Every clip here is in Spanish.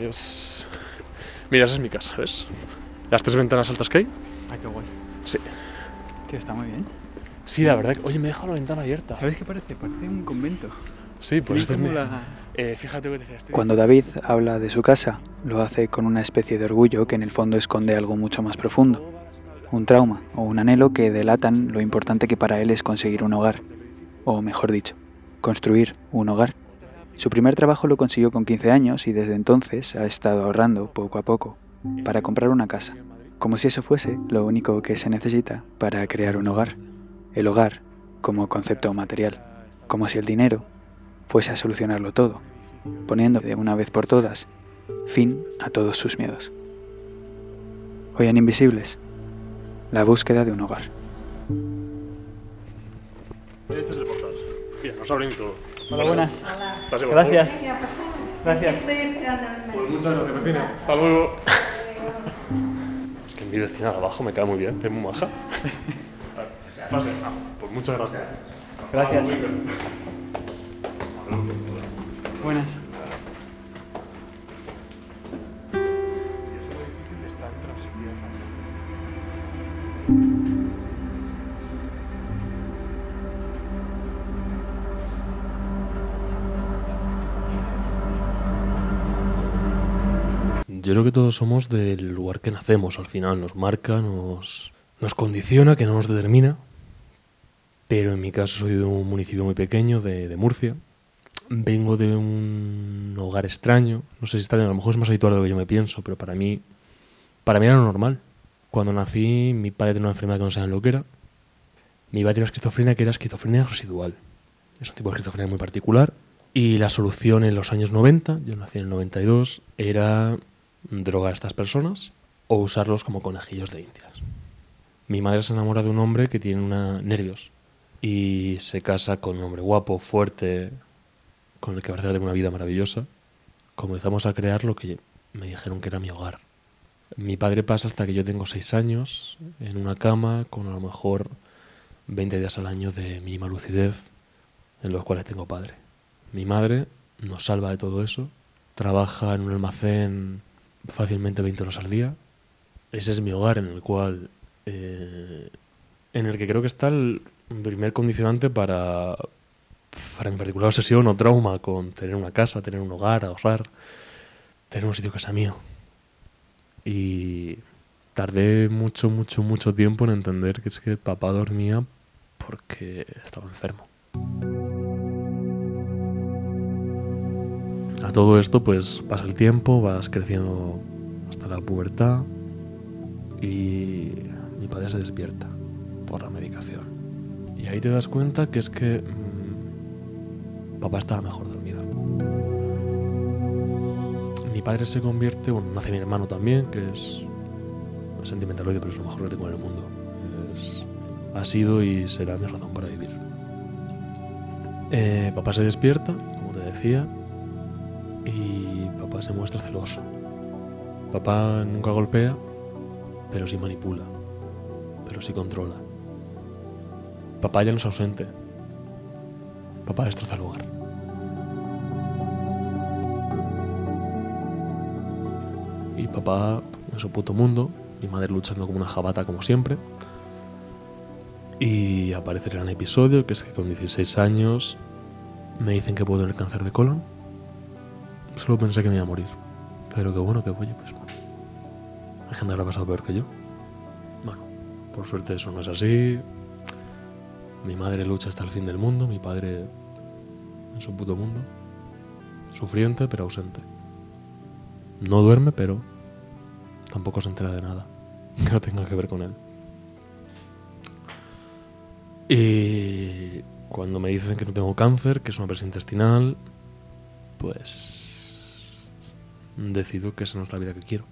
Es... Mira, esa es mi casa, ¿ves? Las tres ventanas altas que hay. Ah, qué guay. Sí. Tío, está muy bien. Sí, la verdad. que- Oye, me he dejado la ventana abierta. ¿Sabes qué parece? Parece un convento. Sí, pues este la- Eh, fíjate lo que te decía este. Cuando David habla de su casa, lo hace con una especie de orgullo que en el fondo esconde algo mucho más profundo, un trauma o un anhelo que delatan lo importante que para él es conseguir un hogar, o mejor dicho, construir un hogar. Su primer trabajo lo consiguió con 15 años y desde entonces ha estado ahorrando poco a poco para comprar una casa, como si eso fuese lo único que se necesita para crear un hogar, el hogar como concepto material, como si el dinero fuese a solucionarlo todo, poniendo de una vez por todas fin a todos sus miedos. Hoy en Invisibles, la búsqueda de un hogar. Este es el portal. Mira, nos abren todo. Hola, buenas. Hola. Gracias. Gracias. Estoy esperando marido. Pues muchas gracias, vecina. Hasta luego. Es que mi vecina de abajo me cae muy bien, es muy maja. Pase. Ah, pues muchas gracias. Gracias. Buenas. Yo creo que todos somos del lugar que nacemos al final. Nos marca, nos, nos condiciona, que no nos determina. Pero en mi caso soy de un municipio muy pequeño, de, de Murcia. Vengo de un hogar extraño. No sé si extraño, a lo mejor es más habitual de lo que yo me pienso, pero para mí, para mí era normal. Cuando nací, mi padre tenía una enfermedad que no sabían lo que era. Mi padre tenía esquizofrenia que era esquizofrenia residual. Es un tipo de esquizofrenia muy particular. Y la solución en los años 90, yo nací en el 92, era drogar a estas personas o usarlos como conejillos de indias. Mi madre se enamora de un hombre que tiene una, nervios y se casa con un hombre guapo, fuerte, con el que parece tener una vida maravillosa. Comenzamos a crear lo que me dijeron que era mi hogar. Mi padre pasa hasta que yo tengo seis años en una cama con a lo mejor 20 días al año de mínima lucidez en los cuales tengo padre. Mi madre nos salva de todo eso, trabaja en un almacén fácilmente 20 horas al día. Ese es mi hogar en el cual, eh, en el que creo que está el primer condicionante para, para mi particular obsesión o trauma con tener una casa, tener un hogar, ahorrar, tener un sitio que sea mío. Y tardé mucho, mucho, mucho tiempo en entender que es que papá dormía porque estaba enfermo. A todo esto, pues pasa el tiempo, vas creciendo hasta la pubertad y mi padre se despierta por la medicación. Y ahí te das cuenta que es que mm, papá estaba mejor dormido. Mi padre se convierte, bueno, nace mi hermano también, que es sentimentaloide, pero es lo mejor que tengo en el mundo. Ha sido y será mi razón para vivir. Eh, papá se despierta, como te decía, y papá se muestra celoso. Papá nunca golpea, pero sí manipula, pero sí controla. Papá ya no es ausente. Papá destroza el hogar. Y papá en su puto mundo, mi madre luchando como una jabata como siempre. Y aparece el gran episodio, que es que con 16 años me dicen que puedo tener cáncer de colon. Solo pensé que me iba a morir. Pero que bueno, que oye, pues. Hay gente que lo ha pasado peor que yo. Bueno, por suerte eso no es así. Mi madre lucha hasta el fin del mundo, mi padre en su puto mundo. Sufriente, pero ausente. No duerme, pero tampoco se entera de nada que no tenga que ver con él. Y cuando me dicen que no tengo cáncer, que es una presión intestinal, pues decido que esa no es la vida que quiero.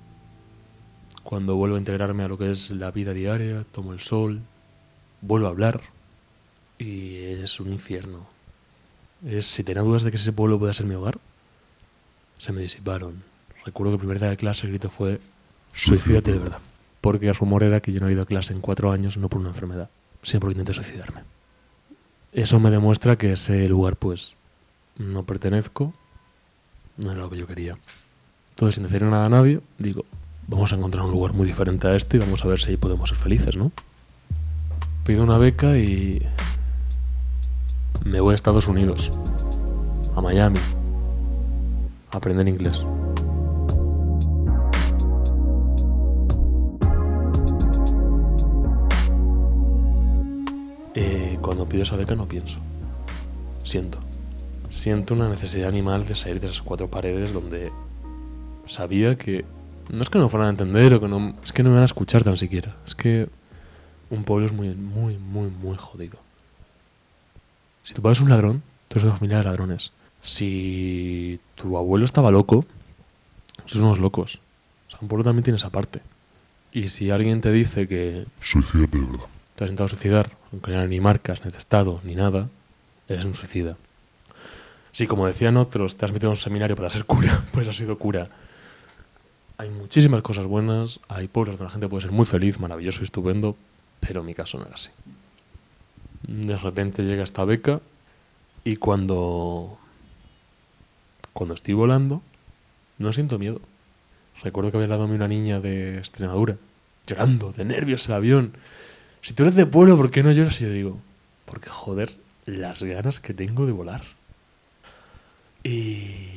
Cuando vuelvo a integrarme a lo que es la vida diaria, tomo el sol, vuelvo a hablar y es un infierno. Es, si tenía dudas de que ese pueblo pueda ser mi hogar, se me disiparon. Recuerdo que el primer día de clase el grito fue suicídate de verdad. Porque el rumor era que yo no he ido a clase en cuatro años no por una enfermedad, sino porque intenté suicidarme. Eso me demuestra que ese lugar pues no pertenezco, no era lo que yo quería. Entonces, sin decir nada a nadie, digo, vamos a encontrar un lugar muy diferente a este y vamos a ver si ahí podemos ser felices, ¿no? Pido una beca y me voy a Estados Unidos, a Miami, a aprender inglés. Eh, cuando pido esa beca no pienso, siento. Siento una necesidad animal de salir de esas cuatro paredes donde sabía que no es que no fueran a entender o que no, es que no me van a escuchar tan siquiera. Es que un pueblo es muy, muy, muy, muy jodido. Si tu padre es un ladrón, tú eres una familia de ladrones. Si tu abuelo estaba loco, sois unos locos. O sea, un pueblo también tiene esa parte. Y si alguien te dice que Suicídate de verdad. te has intentado suicidar, aunque no ni marcas, ni testado, ni nada, eres un suicida. Si, como decían otros, te has metido en un seminario para ser cura, pues has sido cura. Hay muchísimas cosas buenas, hay pueblos donde la gente puede ser muy feliz, maravilloso y estupendo, pero mi caso no era así. De repente llega esta beca y cuando, cuando estoy volando, no siento miedo. Recuerdo que había al lado mío una niña de Extremadura, llorando, de nervios el avión. Si tú eres de pueblo, ¿por qué no lloras? Y yo digo, porque joder, las ganas que tengo de volar. Y,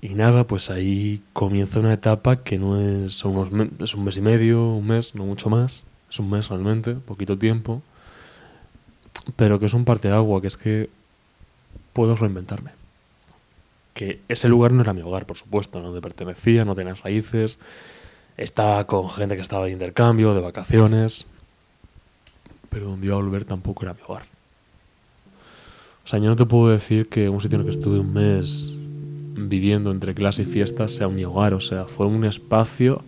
y nada, pues ahí comienza una etapa que no es, son unos me- es un mes y medio, un mes, no mucho más. Es un mes realmente, poquito tiempo. Pero que es un parteagua, que es que puedo reinventarme. Que ese lugar no era mi hogar, por supuesto, no donde pertenecía, no tenía raíces. Estaba con gente que estaba de intercambio, de vacaciones. Pero donde iba a volver tampoco era mi hogar. O sea, yo no te puedo decir que un sitio en el que estuve un mes viviendo entre clase y fiesta sea mi hogar. O sea, fue un espacio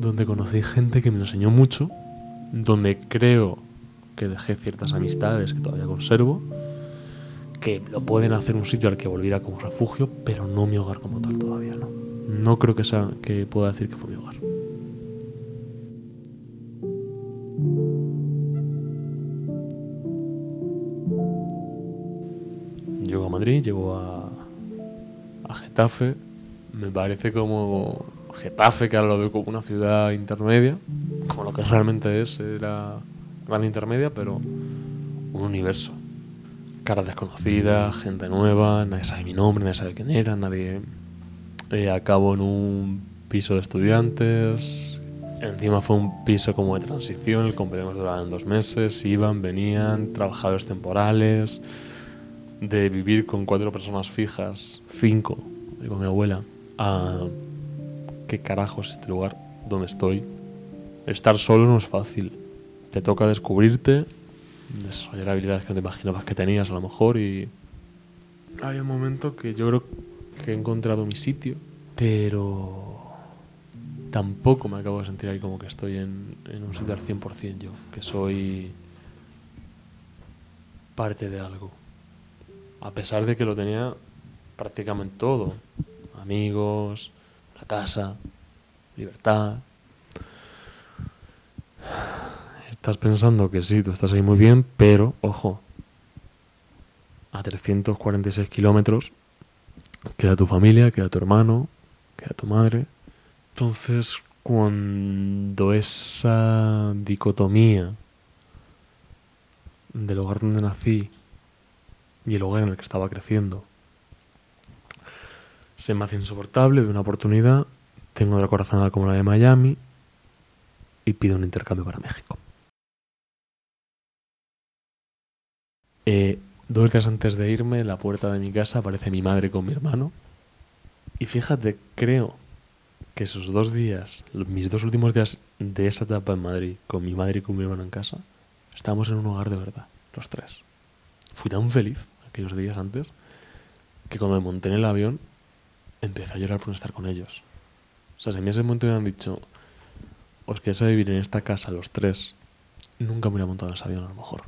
donde conocí gente que me enseñó mucho, donde creo que dejé ciertas amistades que todavía conservo, que lo pueden hacer un sitio al que volviera como refugio, pero no mi hogar como tal todavía, ¿no? No creo que sea que pueda decir que fue mi hogar. Llego a Madrid, llego a, Getafe. Me parece como Getafe, que ahora lo veo como una ciudad intermedia, como lo que realmente es, era grande intermedia, pero un universo. Caras desconocidas, gente nueva, nadie sabe mi nombre, nadie sabe quién era, nadie... Eh, acabo en un piso de estudiantes. Encima fue un piso como de transición, el compañero duraban dos meses, iban, venían, trabajadores temporales, de vivir con cuatro personas fijas, cinco, y con mi abuela, a qué carajos es este lugar donde estoy. Estar solo no es fácil. Te toca descubrirte, desarrollar habilidades que no te imaginabas que tenías a lo mejor y hay un momento que yo creo que he encontrado mi sitio, pero tampoco me acabo de sentir ahí como que estoy en, en un sitio al 100% yo, que soy parte de algo. A pesar de que lo tenía prácticamente todo. Amigos, la casa, libertad. Estás pensando que sí, tú estás ahí muy bien, pero, ojo, a 346 kilómetros queda tu familia, queda tu hermano, queda tu madre. Entonces, cuando esa dicotomía del hogar donde nací y el hogar en el que estaba creciendo se me hace insoportable, veo una oportunidad, tengo otra corazonada como la de Miami y pido un intercambio para México. Eh, dos días antes de irme, en la puerta de mi casa aparece mi madre con mi hermano. Y fíjate, creo que esos dos días, mis dos últimos días de esa etapa en Madrid, con mi madre y con mi hermano en casa, estábamos en un hogar de verdad, los tres. Fui tan feliz aquellos días antes que cuando me monté en el avión empecé a llorar por no estar con ellos. O sea, si a mí ese momento me hubieran dicho, os quedáis a vivir en esta casa los tres, nunca me hubiera montado en ese avión a lo mejor.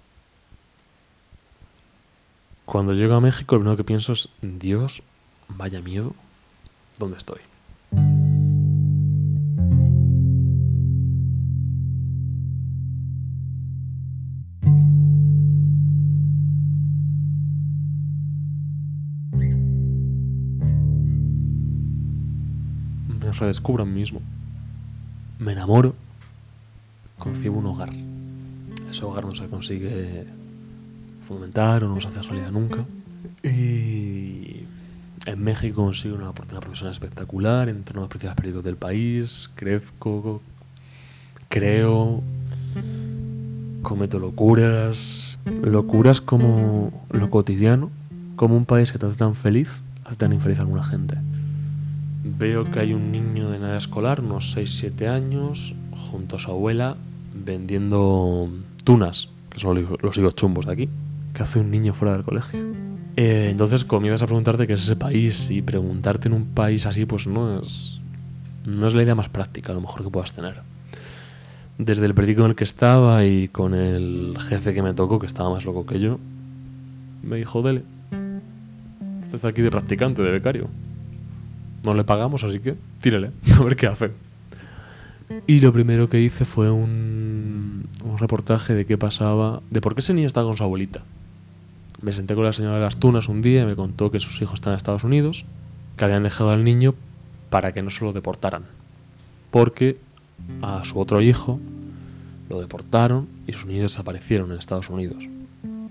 Cuando llego a México, lo primero que pienso es, Dios, vaya miedo, ¿dónde estoy? Redescubro a mí mismo. Me enamoro, concibo un hogar. Ese hogar no se consigue fundamentar o no se hace realidad nunca. Y en México consigo una oportunidad profesional espectacular, entro en los principales periódicos del país, crezco, creo, cometo locuras. Locuras como lo cotidiano, como un país que te hace tan feliz, hace tan infeliz a alguna gente. Veo que hay un niño de edad escolar, unos 6-7 años, junto a su abuela, vendiendo tunas, que son los higos chumbos de aquí, que hace un niño fuera del colegio. Eh, entonces comienzas a preguntarte qué es ese país y preguntarte en un país así pues no es, no es la idea más práctica a lo mejor que puedas tener. Desde el periódico en el que estaba y con el jefe que me tocó, que estaba más loco que yo, me dijo, dele, estás aquí de practicante, de becario. No le pagamos, así que tírele, a ver qué hace. Y lo primero que hice fue un, un reportaje de qué pasaba, de por qué ese niño estaba con su abuelita. Me senté con la señora de las Tunas un día y me contó que sus hijos están en Estados Unidos, que habían dejado al niño para que no se lo deportaran. Porque a su otro hijo lo deportaron y sus niños desaparecieron en Estados Unidos.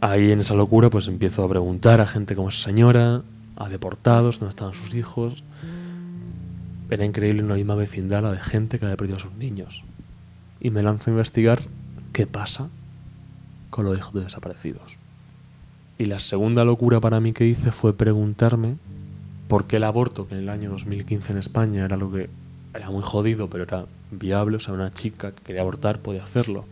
Ahí en esa locura pues empiezo a preguntar a gente como esa señora, a deportados, dónde estaban sus hijos. Era increíble una misma vecindad la de gente que había perdido a sus niños. Y me lanzo a investigar qué pasa con los hijos de desaparecidos. Y la segunda locura para mí que hice fue preguntarme por qué el aborto, que en el año 2015 en España era lo que era muy jodido, pero era viable, o sea, una chica que quería abortar podía hacerlo.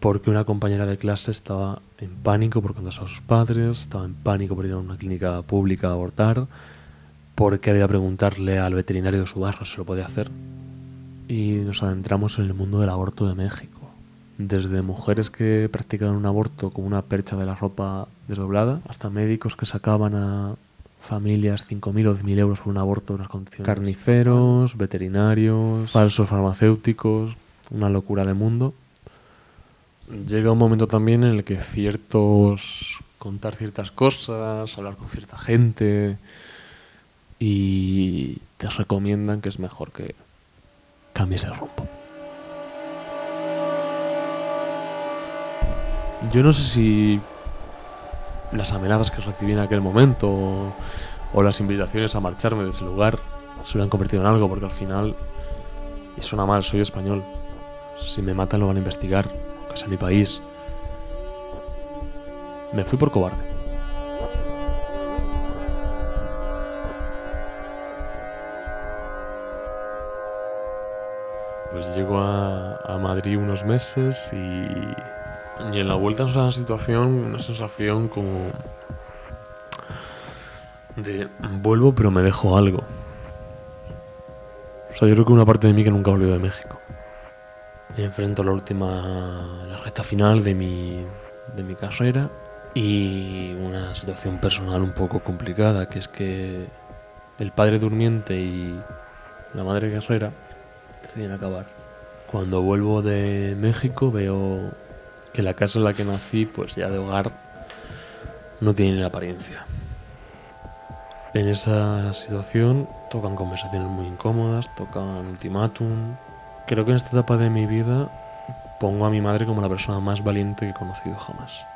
Porque una compañera de clase estaba en pánico por contar a sus padres, estaba en pánico por ir a una clínica pública a abortar, porque había que preguntarle al veterinario de su barrio si lo podía hacer. Y nos adentramos en el mundo del aborto de México desde mujeres que practicaban un aborto con una percha de la ropa desdoblada, hasta médicos que sacaban a familias 5.000 o 10.000 euros por un aborto en unas condiciones. Carniceros, veterinarios, falsos farmacéuticos, una locura de mundo. Llega un momento también en el que ciertos. contar ciertas cosas, hablar con cierta gente y te recomiendan que es mejor que cambies el rumbo. Yo no sé si las amenazas que recibí en aquel momento o, las invitaciones a marcharme de ese lugar se hubieran convertido en algo, porque al final, y suena mal, soy español. Si me matan lo van a investigar, que es mi país. Me fui por cobarde. Pues llego a, Madrid unos meses y, y en la vuelta es una situación, una sensación como de vuelvo pero me dejo algo. O sea, yo creo que una parte de mí que nunca volvió de México. Me enfrento a la última, la recta final de mi, de mi carrera y una situación personal un poco complicada, que es que el padre durmiente y la madre guerrera deciden acabar. Cuando vuelvo de México veo que la casa en la que nací, pues ya de hogar, no tiene ni apariencia. En esa situación tocan conversaciones muy incómodas, tocan ultimátum. Creo que en esta etapa de mi vida pongo a mi madre como la persona más valiente que he conocido jamás.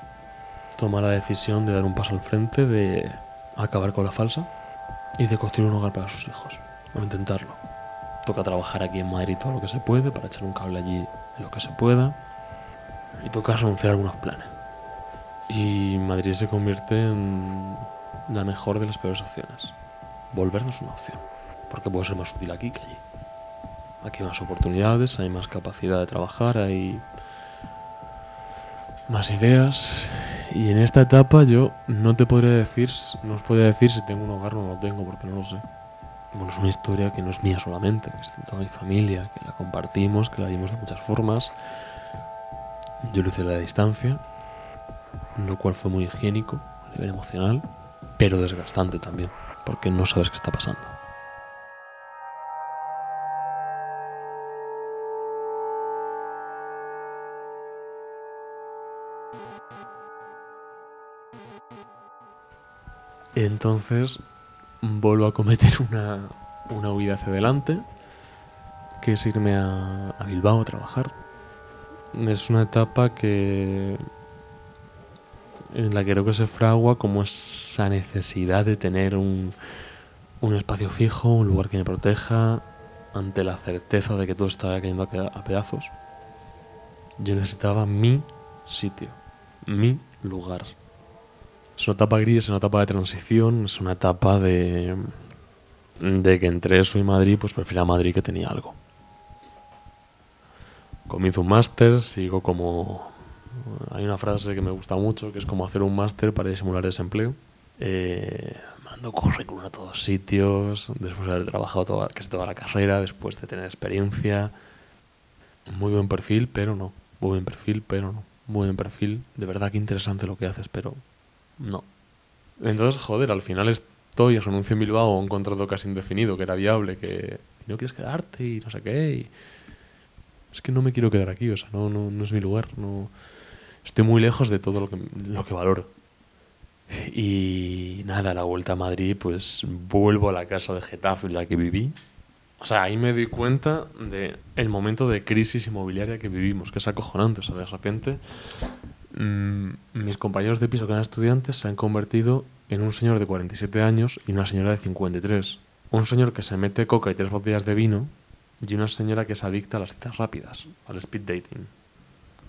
Toma la decisión de dar un paso al frente, de acabar con la falsa y de construir un hogar para sus hijos, o intentarlo. Toca trabajar aquí en Madrid todo lo que se puede para echar un cable allí lo que se pueda y toca renunciar a algunos planes. Y Madrid se convierte en la mejor de las peores opciones. Volver no es una opción, porque puedo ser más útil aquí que allí. Aquí hay más oportunidades, hay más capacidad de trabajar, hay más ideas. Y en esta etapa yo no te podría decir, no os podría decir si tengo un hogar o no lo tengo, porque no lo sé. Bueno, es una historia que no es mía solamente, que es de toda mi familia, que la compartimos, que la vimos de muchas formas. Yo lo hice a la distancia, lo cual fue muy higiénico a nivel emocional, pero desgastante también, porque no sabes qué está pasando. Entonces vuelvo a cometer una, una huida hacia adelante, que es irme a, Bilbao a trabajar. Es una etapa que en la que creo que se fragua como esa necesidad de tener un, un espacio fijo, un lugar que me proteja, ante la certeza de que todo estaba cayendo a pedazos. Yo necesitaba mi sitio, mi lugar. Es una etapa gris, es una etapa de transición, es una etapa de, de que entre eso y Madrid, pues prefiero a Madrid que tenía algo. Comienzo un máster, sigo como... Hay una frase que me gusta mucho, que es como hacer un máster para disimular desempleo. Eh, mando currículum a todos sitios, después de haber trabajado toda, casi toda la carrera, después de tener experiencia. Muy buen perfil, pero no. Muy buen perfil, pero no. Muy buen perfil. De verdad que interesante lo que haces, pero no. Entonces, joder, al final estoy, renuncio en Bilbao a un contrato casi indefinido, que era viable, que no quieres quedarte y no sé qué. y- Es que no me quiero quedar aquí, o sea, no, no, no es mi lugar. No... Estoy muy lejos de todo lo que, lo que valoro. Y nada, a la vuelta a Madrid, pues vuelvo a la casa de Getafe en la que viví. O sea, ahí me doy cuenta de el momento de crisis inmobiliaria que vivimos, que es acojonante. O sea, de repente, mm, mis compañeros de piso que eran estudiantes se han convertido en un señor de 47 años y una señora de 53. Un señor que se mete coca y tres botellas de vino y una señora que es adicta a las citas rápidas, al speed dating.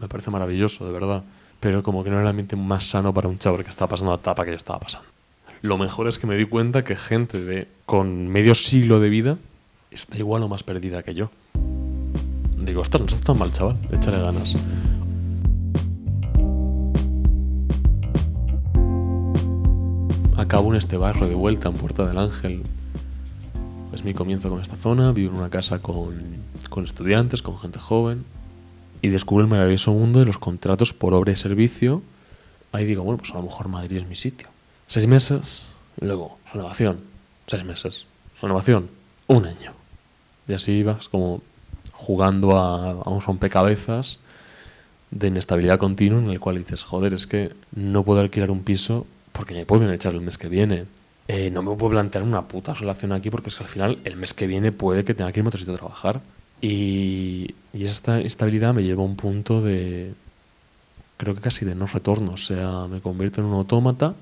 Me parece maravilloso, de verdad. Pero como que no era el ambiente más sano para un chaval que estaba pasando la etapa que yo estaba pasando. Lo mejor es que me di cuenta que gente de con medio siglo de vida está igual o más perdida que yo. Digo, ostras, no estás tan mal, chaval. Échale ganas. Acabo en este barrio de vuelta en Puerta del Ángel. Es mi comienzo con esta zona. Vivo en una casa con, con estudiantes, con gente joven. Y descubro el maravilloso mundo de los contratos por obra y servicio. Ahí digo, bueno, pues a lo mejor Madrid es mi sitio. Seis meses, luego renovación. Seis meses, renovación, un año. Y así ibas como jugando a, a un rompecabezas de inestabilidad continua en el cual dices, joder, es que no puedo alquilar un piso porque me pueden echar el mes que viene. Eh, no me puedo plantear una puta relación aquí porque es que al final el mes que viene puede que tenga que irme a otro sitio a trabajar. Y, y esta instabilidad me lleva a un punto de, creo que casi de no retorno. O sea, me convierto en un autómata,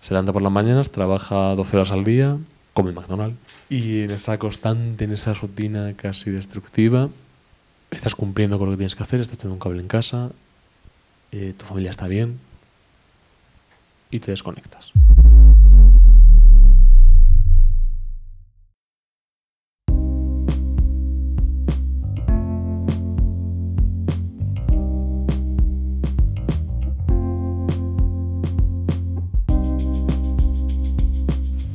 se levanta por las mañanas, trabaja 12 horas al día, come McDonald's. Y en esa constante, en esa rutina casi destructiva, estás cumpliendo con lo que tienes que hacer, estás echando un cable en casa, eh, tu familia está bien y te desconectas.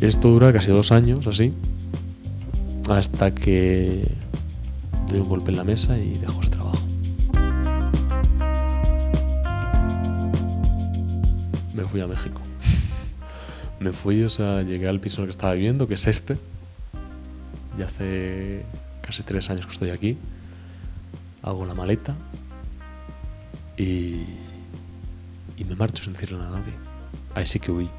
Esto dura casi dos años, así, hasta que doy un golpe en la mesa y dejo Me fui a México. Me fui, o sea, llegué al piso en el que estaba viviendo, que es este. Ya hace casi tres años que estoy aquí. Hago la maleta y, y me marcho sin decirle nada a nadie. Ahí sí que huí.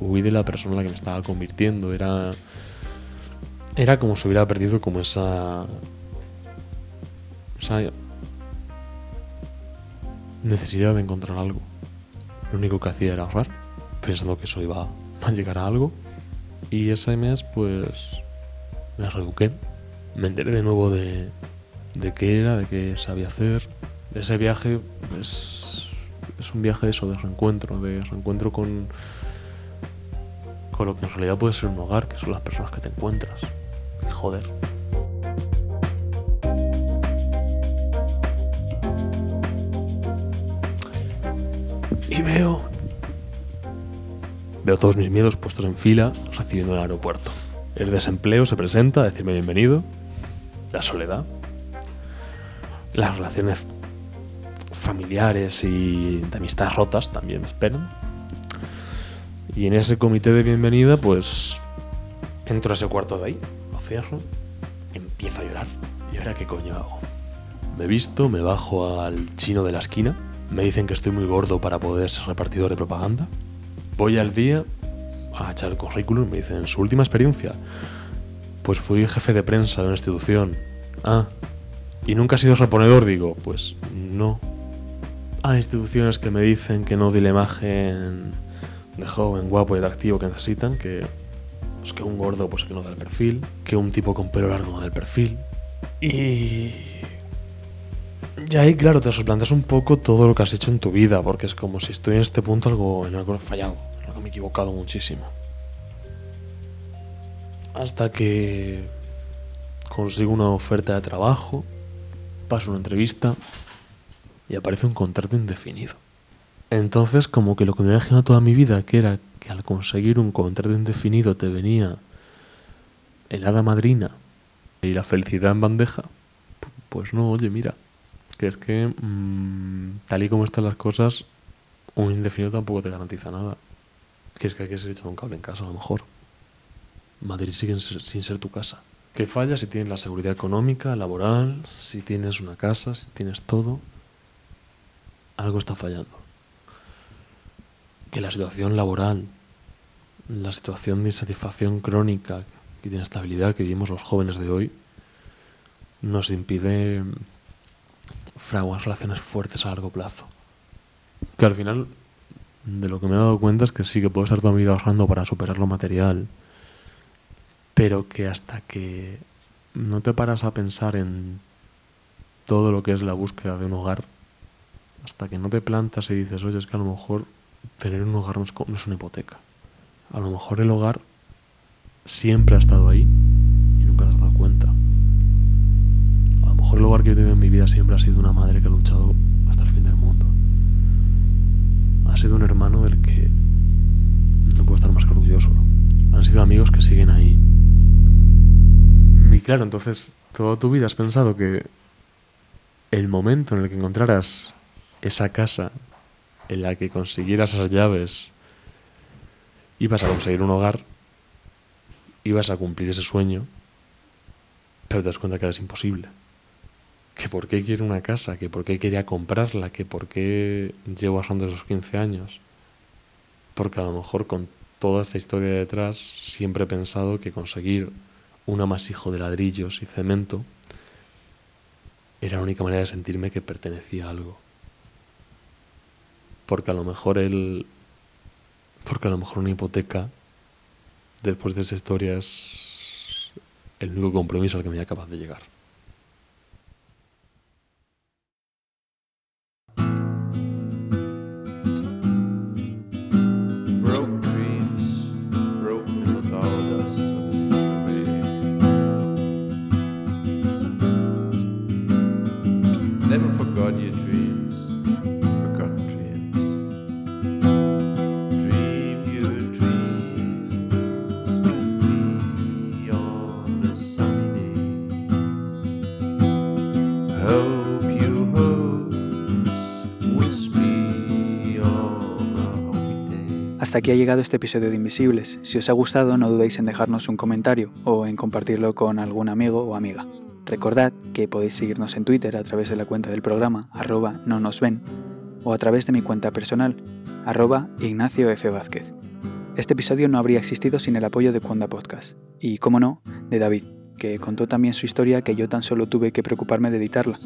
Huí de la persona en la que me estaba convirtiendo. Era, era como si hubiera perdido como esa, esa necesidad de encontrar algo. Lo único que hacía era ahorrar, pensando que eso iba a llegar a algo. Y ese mes, pues, me reeduqué. Me enteré de nuevo de, de qué era, de qué sabía hacer. Ese viaje es, es un viaje eso, de reencuentro, de reencuentro con, con lo que en realidad puede ser un hogar, que son las personas que te encuentras. Joder. Y veo. Veo todos mis miedos puestos en fila recibiendo en el aeropuerto. El desempleo se presenta a decirme bienvenido. La soledad. Las relaciones familiares y de amistad rotas también me esperan. Y en ese comité de bienvenida, pues entro a ese cuarto de ahí, lo cierro, empiezo a llorar. ¿Y ahora qué coño hago? Me visto, me bajo al chino de la esquina, me dicen que estoy muy gordo para poder ser repartidor de propaganda. Voy al día a echar el currículum, me dicen su última experiencia. Pues fui jefe de prensa de una institución. Ah, ¿y nunca has sido reponedor? Digo, pues no. Hay instituciones que me dicen que no di la imagen de joven, guapo y atractivo que necesitan, que, pues que un gordo pues que no da el perfil, que un tipo con pelo largo no da el perfil. Y... Y ahí, claro, te replanteas un poco todo lo que has hecho en tu vida, porque es como si estoy en este punto algo, en algo fallado, en algo me he equivocado muchísimo. Hasta que consigo una oferta de trabajo, paso una entrevista y aparece un contrato indefinido. Entonces, como que lo que me había imaginado toda mi vida, que era que al conseguir un contrato indefinido te venía el hada madrina y la felicidad en bandeja, pu- pues no, oye, mira, que es que mm, tal y como están las cosas, un indefinido tampoco te garantiza nada. Que es que hay que ser echado un cable en casa, a lo mejor. Madrid sigue sin ser- tu casa. Que falla si tienes la seguridad económica, laboral, si tienes una casa, si tienes todo. Algo está fallando. Que la situación laboral, la situación de insatisfacción crónica y de inestabilidad que vivimos los jóvenes de hoy, nos impide fraguar relaciones fuertes a largo plazo. Que al final, de lo que me he dado cuenta es que sí que puedo estar toda mi vida ahorrando para superar lo material, pero que hasta que no te paras a pensar en todo lo que es la búsqueda de un hogar, hasta que no te plantas y dices, oye, es que a lo mejor tener un hogar no es, no es una hipoteca. A lo mejor el hogar siempre ha estado ahí Que yo tenido en mi vida siempre ha sido una madre que ha luchado hasta el fin del mundo. Ha sido un hermano del que no puedo estar más que orgulloso. Han sido amigos que siguen ahí. Y claro, entonces toda tu vida has pensado que el momento en el que encontraras esa casa, en la que consiguieras esas llaves, ibas a conseguir un hogar, ibas a cumplir ese sueño, pero te das cuenta que era imposible. Que por qué quiero una casa, que por qué quería comprarla, que por qué llevo ahorrando esos 15 años. Porque a lo mejor con toda esta historia detrás siempre he pensado que conseguir un amasijo de ladrillos y cemento era la única manera de sentirme que pertenecía a algo. Porque a lo mejor el. Porque a lo mejor una hipoteca, después de esa historia, es el único compromiso al que me era capaz de llegar. Hasta aquí ha llegado este episodio de Invisibles. Si os ha gustado, no dudéis en dejarnos un comentario o en compartirlo con algún amigo o amiga. Recordad que podéis seguirnos en Twitter a través de la cuenta del programa arroba no nos ven o a través de mi cuenta personal arroba Ignacio F. Vázquez. Este episodio no habría existido sin el apoyo de Cuanda Podcast y, como no, de David, que contó también su historia que yo tan solo tuve que preocuparme de editarla.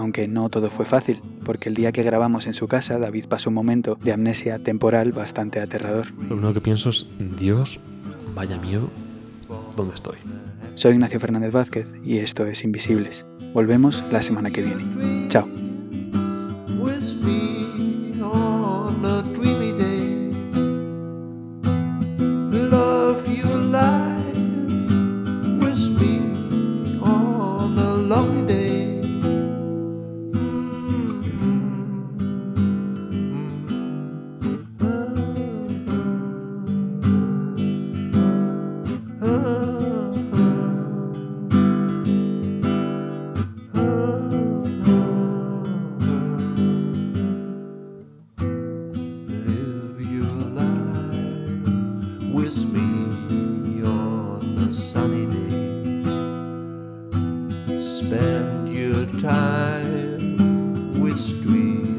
Aunque no todo fue fácil, porque el día que grabamos en su casa, David pasó un momento de amnesia temporal bastante aterrador. Lo único que pienso es, Dios, vaya miedo, ¿dónde estoy? Soy Ignacio Fernández Vázquez y esto es Invisibles. Volvemos la semana que viene. Chao. spend your time with street.